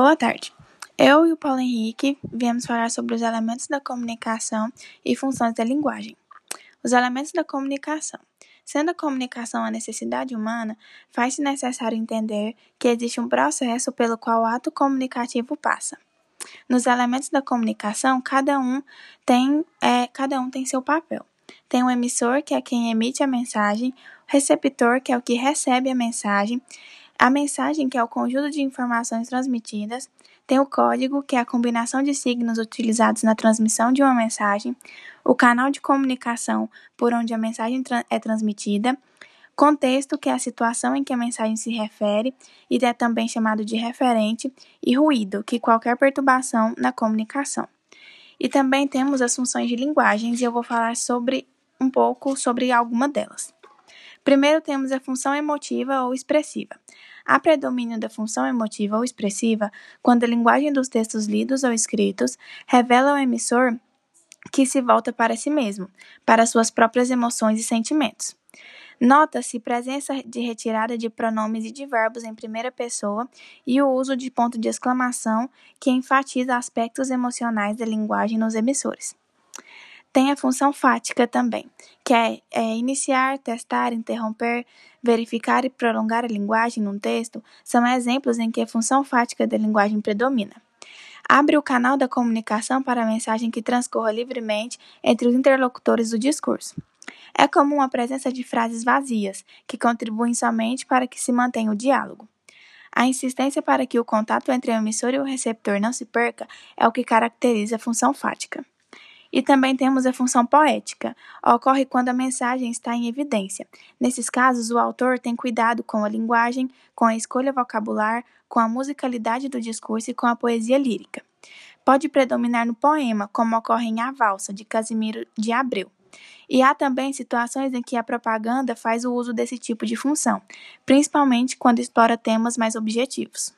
Boa tarde. Eu e o Paulo Henrique viemos falar sobre os elementos da comunicação e funções da linguagem. Os elementos da comunicação. Sendo a comunicação a necessidade humana, faz-se necessário entender que existe um processo pelo qual o ato comunicativo passa. Nos elementos da comunicação, cada um tem, é, cada um tem seu papel. Tem o emissor, que é quem emite a mensagem, o receptor, que é o que recebe a mensagem, a mensagem, que é o conjunto de informações transmitidas, tem o código, que é a combinação de signos utilizados na transmissão de uma mensagem, o canal de comunicação por onde a mensagem é transmitida, contexto, que é a situação em que a mensagem se refere e é também chamado de referente, e ruído, que qualquer perturbação na comunicação. E também temos as funções de linguagens e eu vou falar sobre um pouco sobre alguma delas. Primeiro temos a função emotiva ou expressiva. Há predomínio da função emotiva ou expressiva quando a linguagem dos textos lidos ou escritos revela ao emissor que se volta para si mesmo, para suas próprias emoções e sentimentos. Nota-se presença de retirada de pronomes e de verbos em primeira pessoa e o uso de ponto de exclamação que enfatiza aspectos emocionais da linguagem nos emissores. Tem a função fática também, que é, é, iniciar, testar, interromper, verificar e prolongar a linguagem num texto, são exemplos em que a função fática da linguagem predomina. Abre o canal da comunicação para a mensagem que transcorra livremente entre os interlocutores do discurso. É comum a presença de frases vazias, que contribuem somente para que se mantenha o diálogo. A insistência para que o contato entre o emissor e o receptor não se perca é o que caracteriza a função fática. E também temos a função poética. Ocorre quando a mensagem está em evidência. Nesses casos, o autor tem cuidado com a linguagem, com a escolha vocabular, com a musicalidade do discurso e com a poesia lírica. Pode predominar no poema, como ocorre em A Valsa, de Casimiro de Abreu. E há também situações em que a propaganda faz o uso desse tipo de função, principalmente quando explora temas mais objetivos.